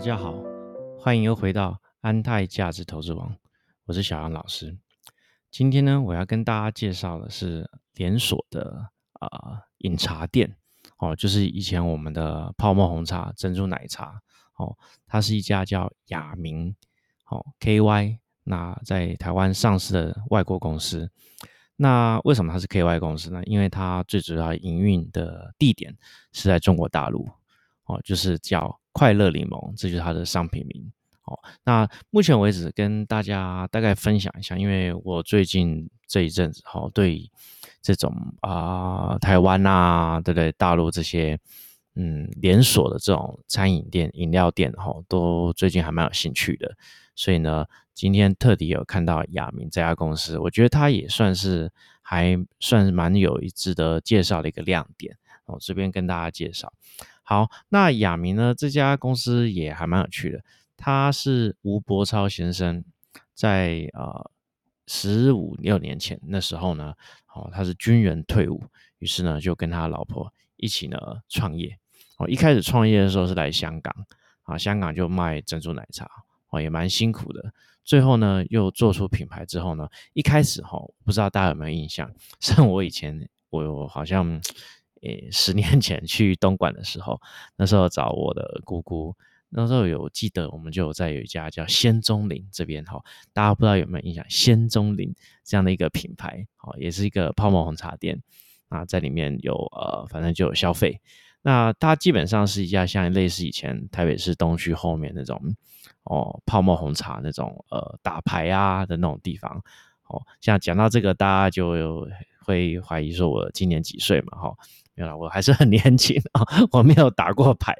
大家好，欢迎又回到安泰价值投资网，我是小杨老师。今天呢，我要跟大家介绍的是连锁的啊饮茶店哦，就是以前我们的泡沫红茶、珍珠奶茶哦，它是一家叫雅明哦 KY，那在台湾上市的外国公司。那为什么它是 KY 公司呢？因为它最主要营运的地点是在中国大陆哦，就是叫快乐柠檬，这就是它的商品名哦。那目前为止跟大家大概分享一下，因为我最近这一阵子哈，对这种啊台湾啊，对不对？大陆这些嗯连锁的这种餐饮店、饮料店哈，都最近还蛮有兴趣的，所以呢。今天特地有看到雅明这家公司，我觉得它也算是还算是蛮有一值得介绍的一个亮点。我这边跟大家介绍。好，那雅明呢这家公司也还蛮有趣的。他是吴伯超先生在呃十五六年前那时候呢，哦他是军人退伍，于是呢就跟他老婆一起呢创业。哦一开始创业的时候是来香港啊，香港就卖珍珠奶茶哦也蛮辛苦的。最后呢，又做出品牌之后呢，一开始哈，不知道大家有没有印象？像我以前，我好像，诶，十年前去东莞的时候，那时候找我的姑姑，那时候有记得，我们就在有一家叫仙踪林这边哈，大家不知道有没有印象？仙踪林这样的一个品牌，好，也是一个泡沫红茶店啊，在里面有呃，反正就有消费。那它基本上是一家像类似以前台北市东区后面那种。哦，泡沫红茶那种呃打牌啊的那种地方，哦，像讲到这个，大家就会怀疑说我今年几岁嘛？哈，没有，我还是很年轻啊，我没有打过牌。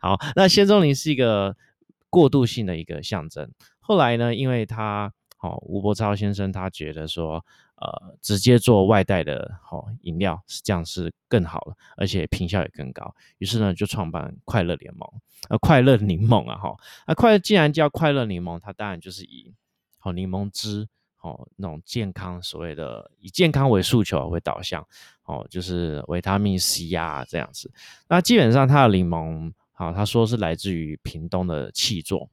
好，那仙踪林是一个过渡性的一个象征。后来呢，因为他哦，吴伯超先生他觉得说。呃，直接做外带的哦，饮料是这样是更好了，而且品效也更高。于是呢，就创办快乐联盟，呃，快乐柠檬啊，哈，那快既然叫快乐柠檬，它当然就是以好柠檬汁，哦，那种健康，所谓的以健康为诉求为导向，哦，就是维他命 C 啊这样子。那基本上它的柠檬，好，他说是来自于屏东的气作。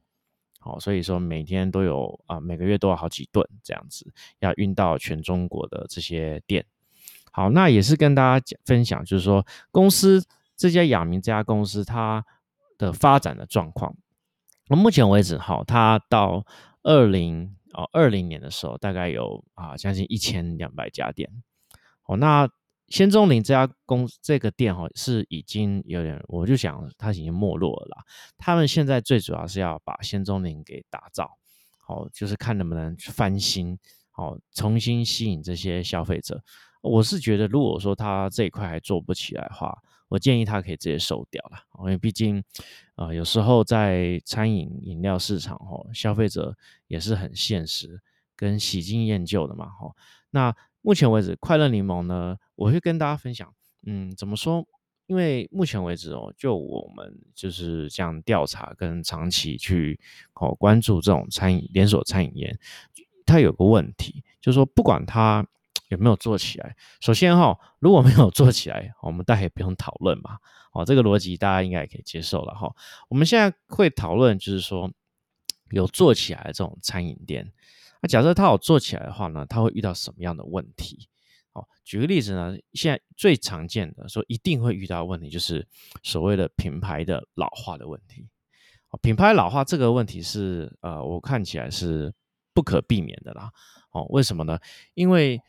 好，所以说每天都有啊，每个月都有好几吨这样子，要运到全中国的这些店。好，那也是跟大家分享，就是说公司这家雅明这家公司它的发展的状况。那目前为止，好，它到二零哦二零年的时候，大概有啊将近一千两百家店。哦，那。仙踪林这家公这个店哈是已经有点，我就想它已经没落了啦。他们现在最主要是要把仙踪林给打造好，就是看能不能翻新，好重新吸引这些消费者。我是觉得，如果说他这一块还做不起来的话，我建议他可以直接收掉了，因为毕竟啊，有时候在餐饮饮料市场哈，消费者也是很现实跟喜新厌旧的嘛哈。那目前为止，快乐柠檬呢，我会跟大家分享，嗯，怎么说？因为目前为止哦，就我们就是这样调查跟长期去哦关注这种餐饮连锁餐饮业，它有个问题，就是说不管它有没有做起来，首先哈，如果没有做起来，我们大家也不用讨论嘛，哦，这个逻辑大家应该也可以接受了哈。我们现在会讨论就是说有做起来的这种餐饮店。那假设他有做起来的话呢，他会遇到什么样的问题？哦，举个例子呢，现在最常见的说一定会遇到问题，就是所谓的品牌的老化的问题。哦，品牌老化这个问题是呃，我看起来是不可避免的啦。哦，为什么呢？因为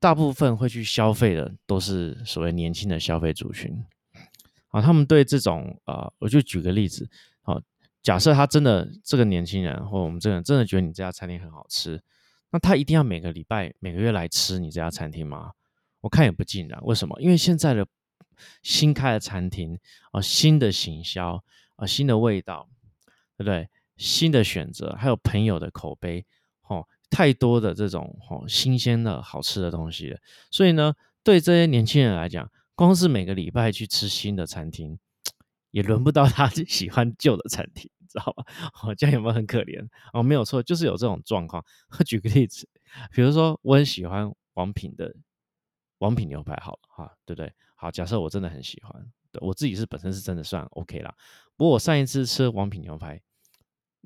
大部分会去消费的都是所谓年轻的消费族群。啊，他们对这种呃，我就举个例子。假设他真的这个年轻人，或我们这个人真的觉得你这家餐厅很好吃，那他一定要每个礼拜、每个月来吃你这家餐厅吗？我看也不尽然。为什么？因为现在的新开的餐厅啊，新的行销啊，新的味道，对不对？新的选择，还有朋友的口碑，哦，太多的这种哦新鲜的好吃的东西。所以呢，对这些年轻人来讲，光是每个礼拜去吃新的餐厅，也轮不到他喜欢旧的餐厅。知道吧？哦，这样有没有很可怜？哦，没有错，就是有这种状况。举个例子，比如说我很喜欢王品的王品牛排，好了哈，对不对？好，假设我真的很喜欢，对我自己是本身是真的算 OK 啦。不过我上一次吃王品牛排，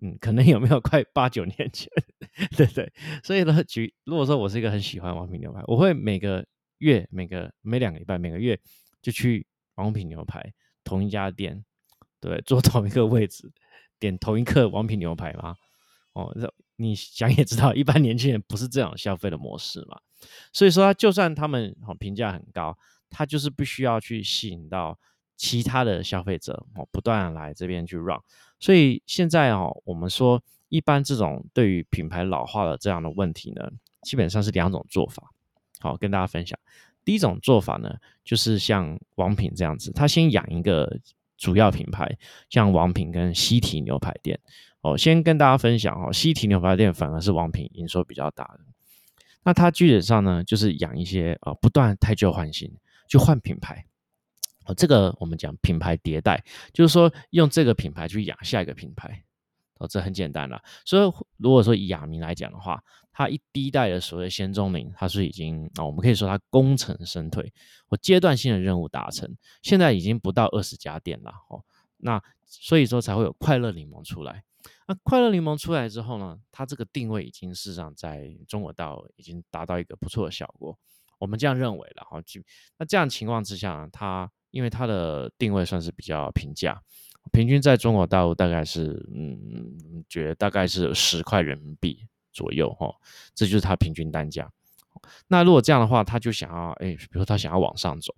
嗯，可能有没有快八九年前，对不对。所以呢，举如果说我是一个很喜欢王品牛排，我会每个月、每个每两个礼拜、每个月就去王品牛排同一家店，对，坐同一个位置，点同一个王品牛排吗？哦，你想也知道，一般年轻人不是这样消费的模式嘛。所以说，就算他们哦评价很高，他就是必须要去吸引到其他的消费者哦，不断来这边去 run。所以现在哦，我们说一般这种对于品牌老化的这样的问题呢，基本上是两种做法。好，跟大家分享。第一种做法呢，就是像王品这样子，他先养一个主要品牌，像王品跟西提牛排店。哦，先跟大家分享哦，西提牛排店反而是王品营收比较大的。那它基本上呢，就是养一些呃，不断汰旧换新，就换品牌。哦，这个我们讲品牌迭代，就是说用这个品牌去养下一个品牌。哦，这很简单了。所以如果说以雅明来讲的话，它一第一代的所谓仙踪灵，它是已经啊，我们可以说它功成身退，或阶段性的任务达成，现在已经不到二十家店了。哦，那所以说才会有快乐柠檬出来。那快乐柠檬出来之后呢，它这个定位已经事实上在中国道已经达到一个不错的效果，我们这样认为了哈。就那这样情况之下呢，它因为它的定位算是比较平价，平均在中国大陆大概是嗯，觉得大概是十块人民币左右哈，这就是它平均单价。那如果这样的话，他就想要哎，比如说他想要往上走，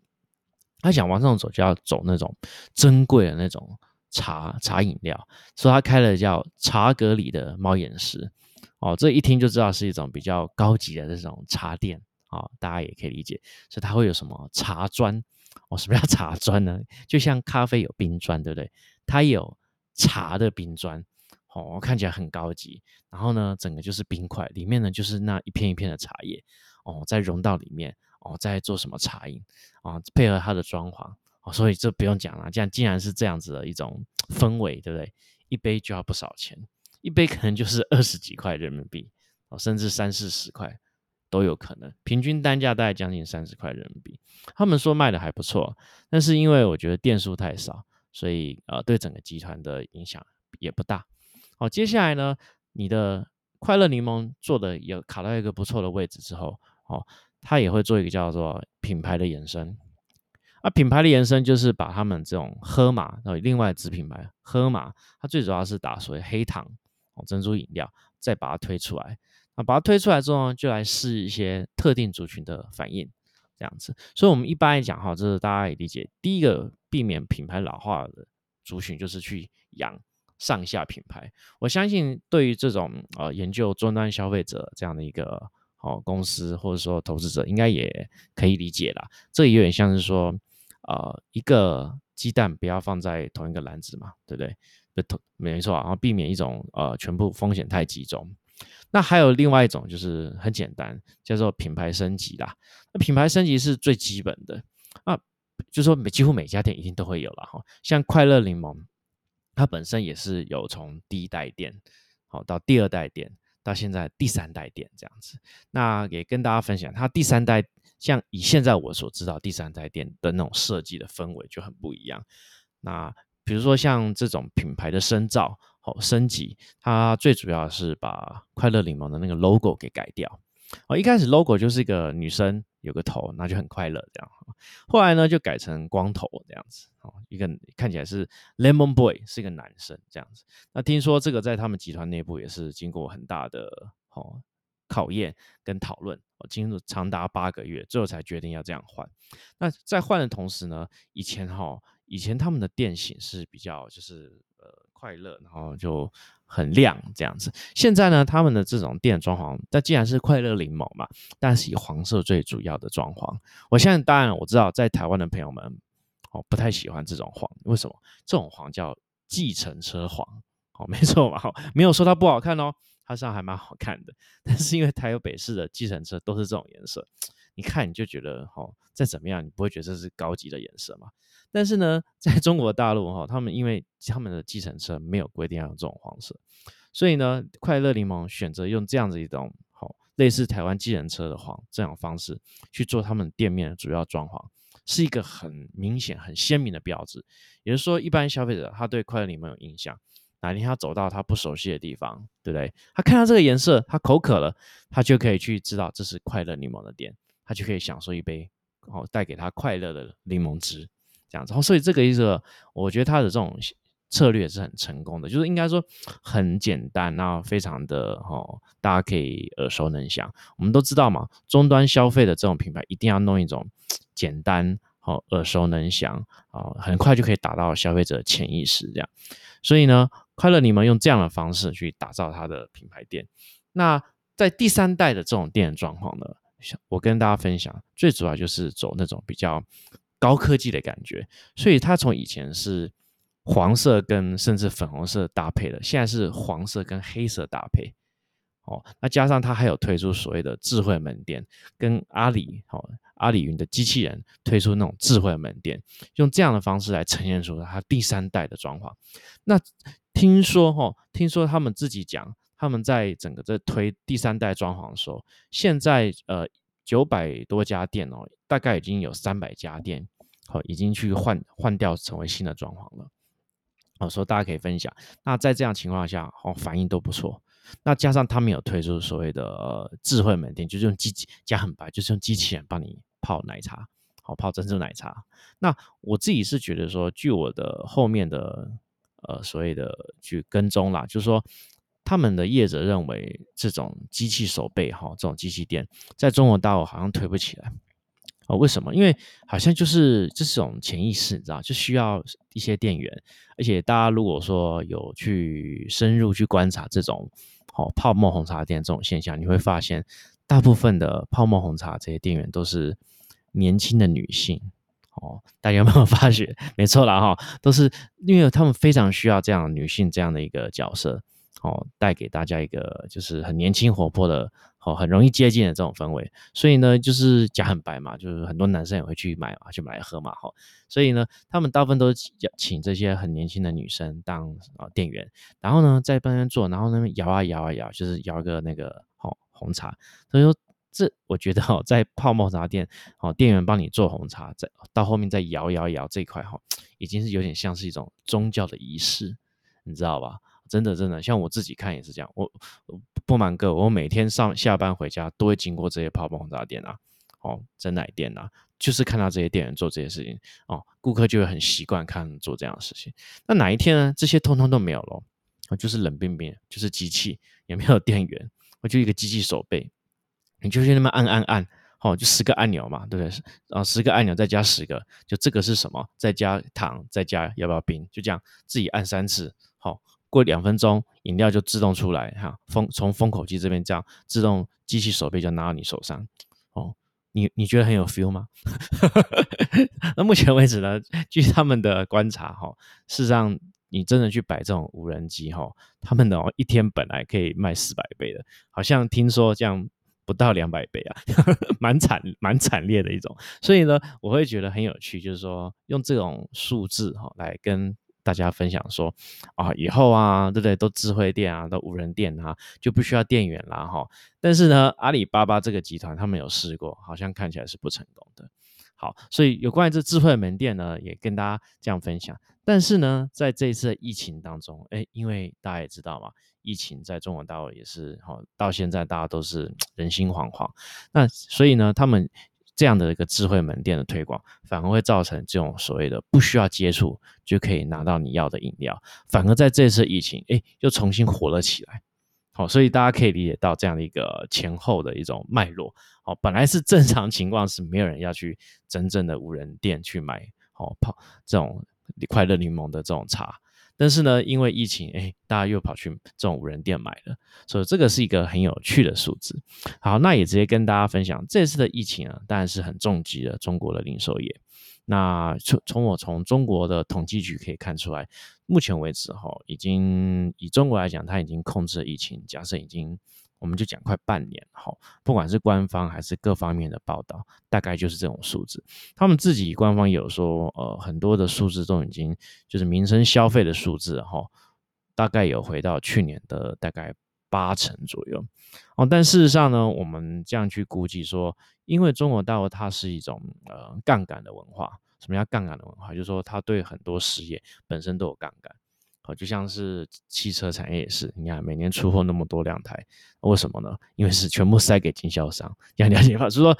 他想往上走就要走那种珍贵的那种。茶茶饮料，所以他开了叫茶格里的猫眼石，哦，这一听就知道是一种比较高级的这种茶店，哦，大家也可以理解，所以它会有什么茶砖，哦，什么叫茶砖呢？就像咖啡有冰砖，对不对？它有茶的冰砖，哦，看起来很高级，然后呢，整个就是冰块，里面呢就是那一片一片的茶叶，哦，再融到里面，哦，再做什么茶饮，啊，配合它的装潢。哦，所以这不用讲了，这样既然是这样子的一种氛围，对不对？一杯就要不少钱，一杯可能就是二十几块人民币，哦，甚至三四十块都有可能，平均单价大概将近三十块人民币。他们说卖的还不错，但是因为我觉得店数太少，所以呃，对整个集团的影响也不大。好，接下来呢，你的快乐柠檬做的有卡到一个不错的位置之后，哦，它也会做一个叫做品牌的延伸。那品牌的延伸就是把他们这种喝马，然后另外子品牌喝马，它最主要是打所谓黑糖哦珍珠饮料，再把它推出来。那把它推出来之后呢，就来试一些特定族群的反应，这样子。所以，我们一般来讲哈，这是大家也理解。第一个避免品牌老化的族群，就是去养上下品牌。我相信，对于这种呃研究终端消费者这样的一个哦公司或者说投资者，应该也可以理解啦。这有点像是说。呃，一个鸡蛋不要放在同一个篮子嘛，对不对？不同没错，然后避免一种呃全部风险太集中。那还有另外一种就是很简单，叫做品牌升级啦。那品牌升级是最基本的啊，就是说每几乎每家店一定都会有了哈。像快乐柠檬，它本身也是有从第一代店好到第二代店，到现在第三代店这样子。那也跟大家分享，它第三代。像以现在我所知道第三代店的那种设计的氛围就很不一样。那比如说像这种品牌的深造、哦升级，它最主要是把快乐柠檬的那个 logo 给改掉。哦，一开始 logo 就是一个女生有个头，那就很快乐这样。后来呢就改成光头这样子，哦，一个看起来是 lemon boy 是一个男生这样子。那听说这个在他们集团内部也是经过很大的哦。考验跟讨论，哦，经过长达八个月，最后才决定要这样换。那在换的同时呢，以前哈，以前他们的店型是比较就是呃快乐，然后就很亮这样子。现在呢，他们的这种店装潢，但既然是快乐柠檬嘛，但是以黄色最主要的装潢。我现在当然我知道，在台湾的朋友们哦不太喜欢这种黄，为什么？这种黄叫计程车黄，哦，没错嘛，没有说它不好看哦。它上还蛮好看的，但是因为台北市的计程车都是这种颜色，你看你就觉得哦，再怎么样你不会觉得这是高级的颜色嘛？但是呢，在中国大陆哈，他们因为他们的计程车没有规定要用这种黄色，所以呢，快乐柠檬选择用这样子一种好类似台湾计程车的黄这种方式去做他们店面的主要装潢，是一个很明显、很鲜明的标志。也就是说，一般消费者他对快乐柠檬有印象，哪天他走到他不熟悉的地方，对不对？他看到这个颜色，他口渴了，他就可以去知道这是快乐柠檬的店，他就可以享受一杯哦带给他快乐的柠檬汁，这样子。所以这个意思，我觉得他的这种。策略是很成功的，就是应该说很简单，然后非常的哈，大家可以耳熟能详。我们都知道嘛，终端消费的这种品牌一定要弄一种简单、好耳熟能详啊，很快就可以打到消费者潜意识这样。所以呢，快乐柠檬用这样的方式去打造它的品牌店。那在第三代的这种店状况呢，我跟大家分享，最主要就是走那种比较高科技的感觉。所以它从以前是。黄色跟甚至粉红色搭配的，现在是黄色跟黑色搭配，哦，那加上它还有推出所谓的智慧门店，跟阿里哦阿里云的机器人推出那种智慧门店，用这样的方式来呈现出它第三代的装潢。那听说哈，听说他们自己讲，他们在整个在推第三代装潢的时候，现在呃九百多家店哦，大概已经有三百家店好已经去换换掉成为新的装潢了。我说大家可以分享。那在这样情况下，哦，反应都不错。那加上他们有推出所谓的智慧门店，就是用机器加很白，就是用机器人帮你泡奶茶，好泡珍珠奶茶。那我自己是觉得说，据我的后面的呃所谓的去跟踪啦，就是说他们的业者认为这种机器手背哈，这种机器店在中国大陆好像推不起来。哦，为什么？因为好像就是这种潜意识，你知道，就需要一些店员。而且大家如果说有去深入去观察这种哦泡沫红茶店这种现象，你会发现大部分的泡沫红茶这些店员都是年轻的女性。哦，大家有没有 发觉？没错啦，哈，都是因为他们非常需要这样女性这样的一个角色。哦，带给大家一个就是很年轻活泼的，哦，很容易接近的这种氛围。所以呢，就是假很白嘛，就是很多男生也会去买嘛，去买来喝嘛，哈。所以呢，他们大部分都请这些很年轻的女生当啊店员，然后呢在旁边坐，然后那边摇啊摇啊摇，就是摇一个那个好红茶。所以说，这我觉得哈，在泡沫茶店，哦，店员帮你做红茶，在到后面再摇摇摇这一块哈，已经是有点像是一种宗教的仪式，你知道吧？真的，真的，像我自己看也是这样。我不瞒各位，我每天上下班回家都会经过这些泡沫红茶店啊，哦，真奶店啊，就是看到这些店员做这些事情哦，顾客就会很习惯看做这样的事情。那哪一天呢？这些通通都没有了，哦，就是冷冰冰，就是机器，也没有店员，我就一个机器手背，你就去那么按按按，哦，就十个按钮嘛，对不对？啊，十个按钮再加十个，就这个是什么？再加糖，再加要不要冰？就这样自己按三次，好。过两分钟，饮料就自动出来哈，封从封口机这边这样自动机器手背就拿到你手上哦，你你觉得很有 feel 吗？那目前为止呢，据他们的观察哈，事实上你真的去摆这种无人机哈，他们的一天本来可以卖四百倍的，好像听说这样不到两百倍啊，蛮惨蛮惨烈的一种，所以呢，我会觉得很有趣，就是说用这种数字哈来跟。大家分享说啊，以后啊，对不对？都智慧店啊，都无人店啊，就不需要店员啦哈。但是呢，阿里巴巴这个集团他们有试过，好像看起来是不成功的。好，所以有关于这智慧门店呢，也跟大家这样分享。但是呢，在这一次疫情当中，哎，因为大家也知道嘛，疫情在中国大陆也是哈，到现在大家都是 人心惶惶。那所以呢，他们。这样的一个智慧门店的推广，反而会造成这种所谓的不需要接触就可以拿到你要的饮料，反而在这次疫情，哎，又重新活了起来。好，所以大家可以理解到这样的一个前后的一种脉络。好，本来是正常情况是没有人要去真正的无人店去买，好泡这种快乐柠檬的这种茶。但是呢，因为疫情，哎，大家又跑去这种无人店买了，所以这个是一个很有趣的数字。好，那也直接跟大家分享，这次的疫情啊，当然是很重击了中国的零售业。那从从我从中国的统计局可以看出来，目前为止哈，已经以中国来讲，它已经控制了疫情，假设已经。我们就讲快半年哈，不管是官方还是各方面的报道，大概就是这种数字。他们自己官方有说，呃，很多的数字都已经就是民生消费的数字哈，大概有回到去年的大概八成左右哦。但事实上呢，我们这样去估计说，因为中国大陆它是一种呃杠杆的文化。什么叫杠杆的文化？就是说它对很多事业本身都有杠杆。好，就像是汽车产业也是，你看每年出货那么多辆台，为什么呢？因为是全部塞给经销商，这样了解吧？所 以说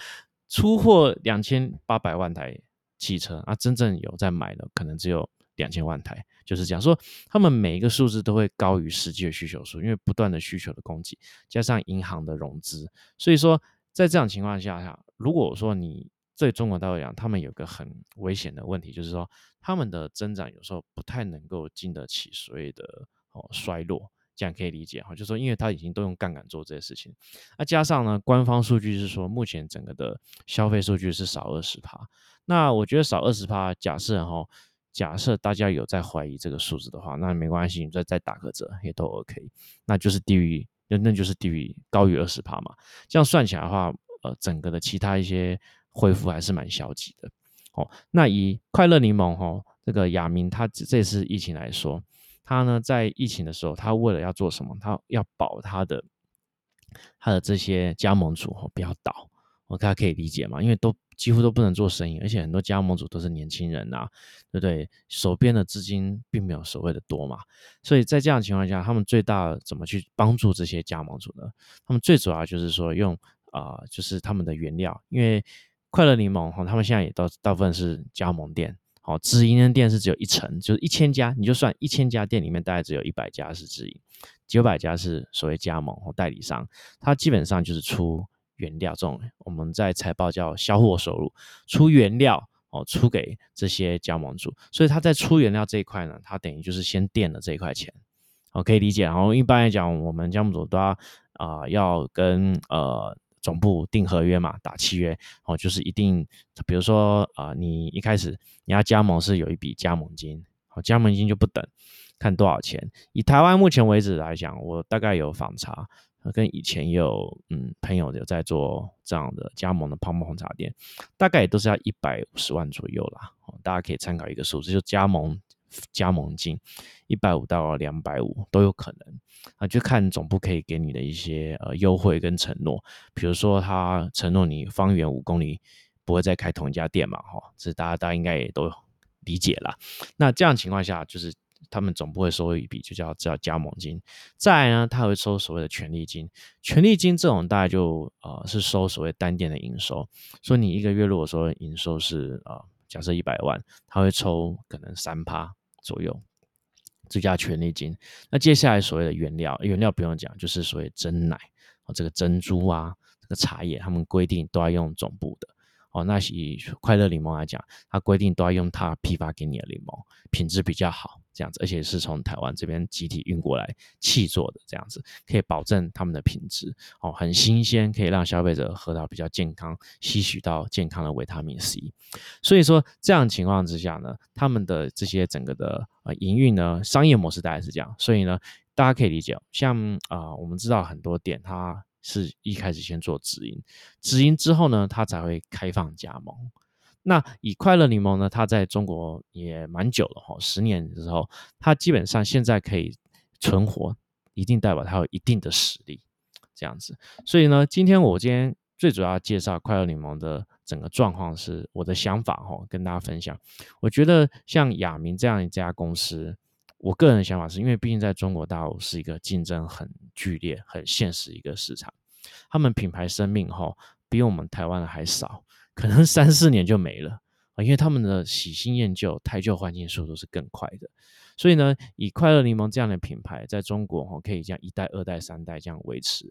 出货两千八百万台汽车，啊，真正有在买的可能只有两千万台，就是讲说，他们每一个数字都会高于实际的需求数，因为不断的需求的供给，加上银行的融资，所以说在这样情况下下，如果说你对中国大陆讲，他们有个很危险的问题，就是说他们的增长有时候不太能够经得起所谓的哦衰落，这样可以理解哈。就是说，因为他已经都用杠杆做这些事情，那加上呢，官方数据是说目前整个的消费数据是少二十趴。那我觉得少二十趴，假设哈，假设大家有在怀疑这个数字的话，那没关系，你再再打个折也都 OK。那就是低于，那那就是低于高于二十趴嘛。这样算起来的话，呃，整个的其他一些。恢复还是蛮消极的，哦，那以快乐柠檬哈这个亚明，他这次疫情来说，他呢在疫情的时候，他为了要做什么？他要保他的他的这些加盟主哦不要倒，我大家可以理解嘛？因为都几乎都不能做生意，而且很多加盟主都是年轻人呐，对不对？手边的资金并没有所谓的多嘛，所以在这样的情况下，他们最大怎么去帮助这些加盟主呢？他们最主要就是说用啊，就是他们的原料，因为快乐柠檬哈，他们现在也大大部分是加盟店，好，直营的店是只有一成，就是一千家，你就算一千家店里面大概只有一百家是直营，九百家是所谓加盟或代理商，它基本上就是出原料这种，我们在财报叫销货收入，出原料哦，出给这些加盟主，所以他在出原料这一块呢，他等于就是先垫了这一块钱，哦，可以理解。然后一般来讲，我们加盟主都要啊，要跟呃。总部订合约嘛，打契约哦，就是一定，比如说啊，你一开始你要加盟是有一笔加盟金，好，加盟金就不等，看多少钱。以台湾目前为止来讲，我大概有访查，跟以前也有嗯朋友有在做这样的加盟的泡沫红茶店，大概也都是要一百五十万左右啦，大家可以参考一个数字，就加盟。加盟金一百五到两百五都有可能啊，就看总部可以给你的一些呃优惠跟承诺，比如说他承诺你方圆五公里不会再开同一家店嘛，哈，这大家大家应该也都理解了。那这样情况下，就是他们总部会收一笔就叫叫加盟金，再呢，他会收所谓的权利金，权利金这种大概就呃是收所谓单店的营收，说你一个月如果说营收是呃假设一百万，他会抽可能三趴。左右，最佳权利金。那接下来所谓的原料，原料不用讲，就是所谓真奶哦，这个珍珠啊，这个茶叶，他们规定都要用总部的哦。那以快乐柠檬来讲，它规定都要用它批发给你的柠檬，品质比较好。这样子，而且是从台湾这边集体运过来气做的，这样子可以保证他们的品质哦，很新鲜，可以让消费者喝到比较健康，吸取到健康的维他命 C。所以说，这样情况之下呢，他们的这些整个的呃营运呢，商业模式大概是这样。所以呢，大家可以理解，像啊，我们知道很多店，它是一开始先做直营，直营之后呢，它才会开放加盟。那以快乐柠檬呢？它在中国也蛮久了哈，十年之后，它基本上现在可以存活，一定代表它有一定的实力，这样子。所以呢，今天我今天最主要介绍快乐柠檬的整个状况是我的想法哈，跟大家分享。我觉得像雅明这样一家公司，我个人的想法是因为毕竟在中国大陆是一个竞争很剧烈、很现实一个市场，他们品牌生命哈比我们台湾的还少。可能三四年就没了啊，因为他们的喜新厌旧、汰旧换新速度是更快的。所以呢，以快乐柠檬这样的品牌，在中国哦，可以这样一代、二代、三代这样维持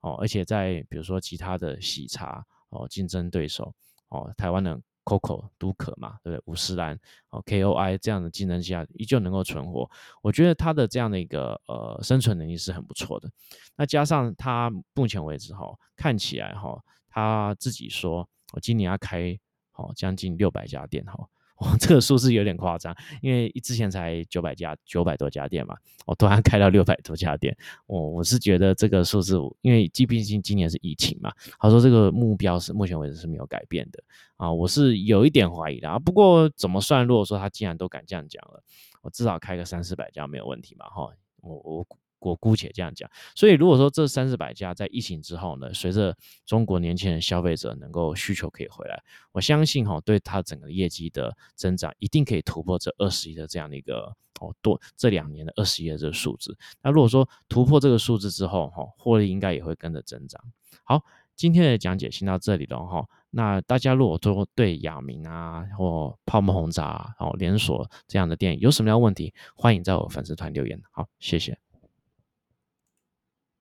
哦。而且在比如说其他的喜茶哦，竞争对手哦，台湾的 COCO 都可嘛，对不对？五十兰哦，KOI 这样的竞争下依旧能够存活，我觉得它的这样的一个呃生存能力是很不错的。那加上它目前为止哈，看起来哈，他自己说。我今年要开好将近六百家店哈，哦，这个数字有点夸张，因为之前才九百家九百多家店嘛，我突然开到六百多家店，我我是觉得这个数字，因为毕竟今年是疫情嘛，他说这个目标是目前为止是没有改变的啊，我是有一点怀疑的啊，不过怎么算，如果说他既然都敢这样讲了，我至少开个三四百家没有问题嘛哈，我我我姑且这样讲。所以如果说这三四百家在疫情之后呢，随着中国年轻人消费者能够需求可以回来，我相信哈，对它整个业绩的增长一定可以突破这二十亿的这样的一个哦多这两年的二十亿的这个数字。那如果说突破这个数字之后哈，获利应该也会跟着增长。好，今天的讲解先到这里了哈。那大家如果说对雅明啊或泡沫红茶哦连锁这样的店有什么样的问题，欢迎在我粉丝团留言。好，谢谢。